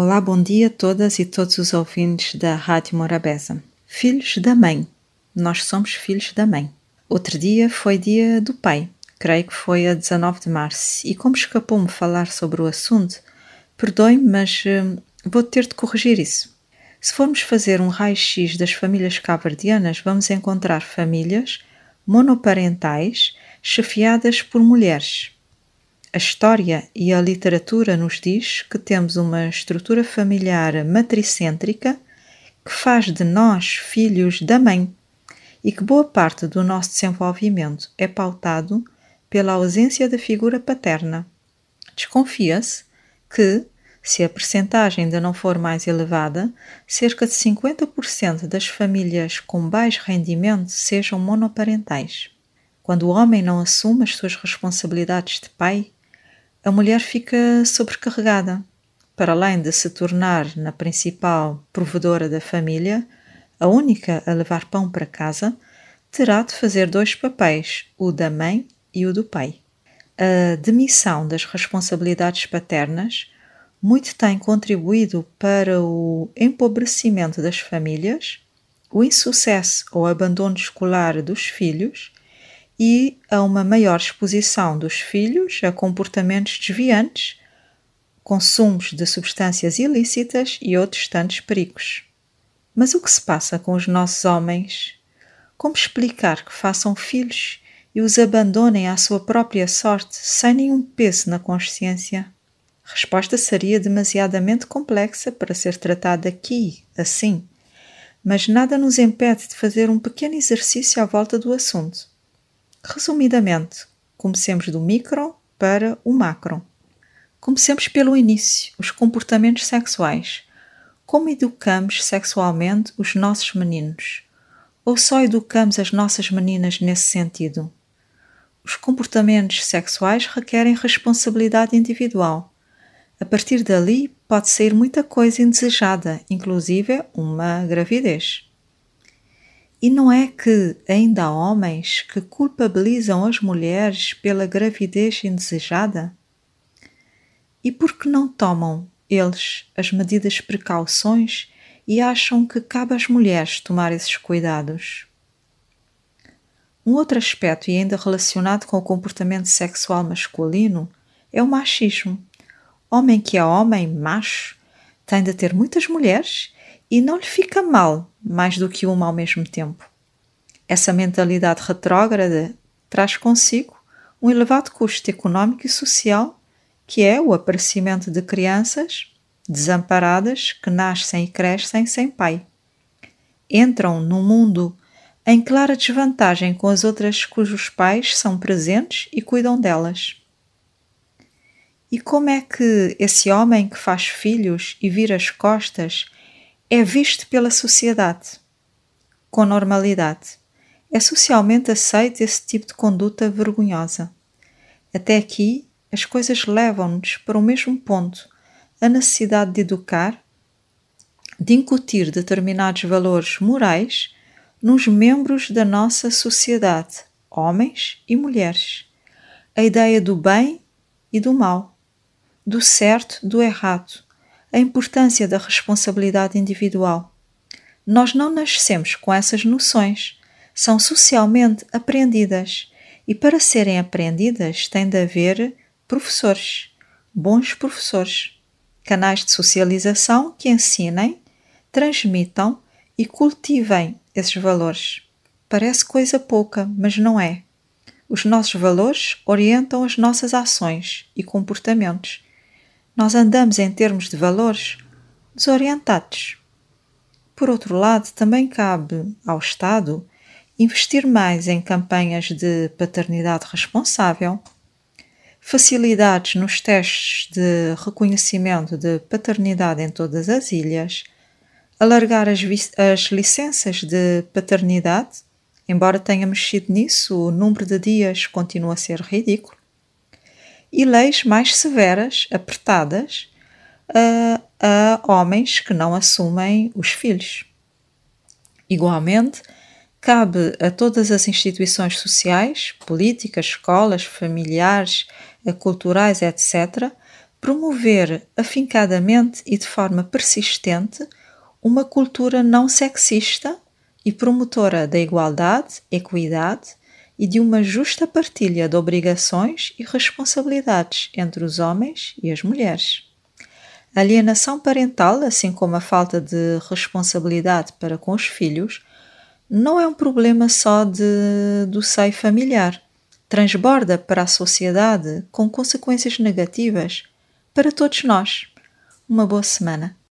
Olá, bom dia a todas e todos os ouvintes da Rádio Morabeza. Filhos da mãe. Nós somos filhos da mãe. Outro dia foi dia do pai, creio que foi a 19 de março, e como escapou-me falar sobre o assunto, perdoe-me, mas uh, vou ter de corrigir isso. Se formos fazer um raio-x das famílias cabardianas, vamos encontrar famílias monoparentais chefiadas por mulheres a história e a literatura nos diz que temos uma estrutura familiar matricêntrica que faz de nós filhos da mãe e que boa parte do nosso desenvolvimento é pautado pela ausência da figura paterna. Desconfia-se que, se a percentagem ainda não for mais elevada, cerca de 50% das famílias com baixo rendimento sejam monoparentais. Quando o homem não assume as suas responsabilidades de pai, a mulher fica sobrecarregada. Para além de se tornar na principal provedora da família, a única a levar pão para casa, terá de fazer dois papéis, o da mãe e o do pai. A demissão das responsabilidades paternas muito tem contribuído para o empobrecimento das famílias, o insucesso ou abandono escolar dos filhos e a uma maior exposição dos filhos a comportamentos desviantes, consumos de substâncias ilícitas e outros tantos perigos. Mas o que se passa com os nossos homens? Como explicar que façam filhos e os abandonem à sua própria sorte sem nenhum peso na consciência? Resposta seria demasiadamente complexa para ser tratada aqui, assim, mas nada nos impede de fazer um pequeno exercício à volta do assunto. Resumidamente, comecemos do micro para o macro. Comecemos pelo início, os comportamentos sexuais. Como educamos sexualmente os nossos meninos? Ou só educamos as nossas meninas nesse sentido? Os comportamentos sexuais requerem responsabilidade individual. A partir dali pode sair muita coisa indesejada, inclusive uma gravidez. E não é que ainda há homens que culpabilizam as mulheres pela gravidez indesejada? E por que não tomam eles as medidas precauções e acham que cabe às mulheres tomar esses cuidados? Um outro aspecto, e ainda relacionado com o comportamento sexual masculino, é o machismo. Homem que é homem, macho, tem de ter muitas mulheres e não lhe fica mal mais do que uma ao mesmo tempo. Essa mentalidade retrógrada traz consigo um elevado custo económico e social, que é o aparecimento de crianças desamparadas que nascem e crescem sem pai. Entram num mundo em clara desvantagem com as outras cujos pais são presentes e cuidam delas. E como é que esse homem que faz filhos e vira as costas é visto pela sociedade com normalidade. É socialmente aceito esse tipo de conduta vergonhosa. Até aqui, as coisas levam-nos para o mesmo ponto: a necessidade de educar, de incutir determinados valores morais nos membros da nossa sociedade, homens e mulheres. A ideia do bem e do mal, do certo, do errado, a importância da responsabilidade individual. Nós não nascemos com essas noções, são socialmente aprendidas e para serem aprendidas tem de haver professores, bons professores, canais de socialização que ensinem, transmitam e cultivem esses valores. Parece coisa pouca, mas não é. Os nossos valores orientam as nossas ações e comportamentos nós andamos em termos de valores desorientados. Por outro lado, também cabe ao Estado investir mais em campanhas de paternidade responsável, facilidades nos testes de reconhecimento de paternidade em todas as ilhas, alargar as, as licenças de paternidade, embora tenha mexido nisso, o número de dias continua a ser ridículo e leis mais severas, apertadas, a, a homens que não assumem os filhos. Igualmente, cabe a todas as instituições sociais, políticas, escolas, familiares, culturais, etc., promover afincadamente e de forma persistente uma cultura não sexista e promotora da igualdade, equidade e de uma justa partilha de obrigações e responsabilidades entre os homens e as mulheres. A alienação parental, assim como a falta de responsabilidade para com os filhos, não é um problema só de, do seio familiar. Transborda para a sociedade com consequências negativas para todos nós. Uma boa semana.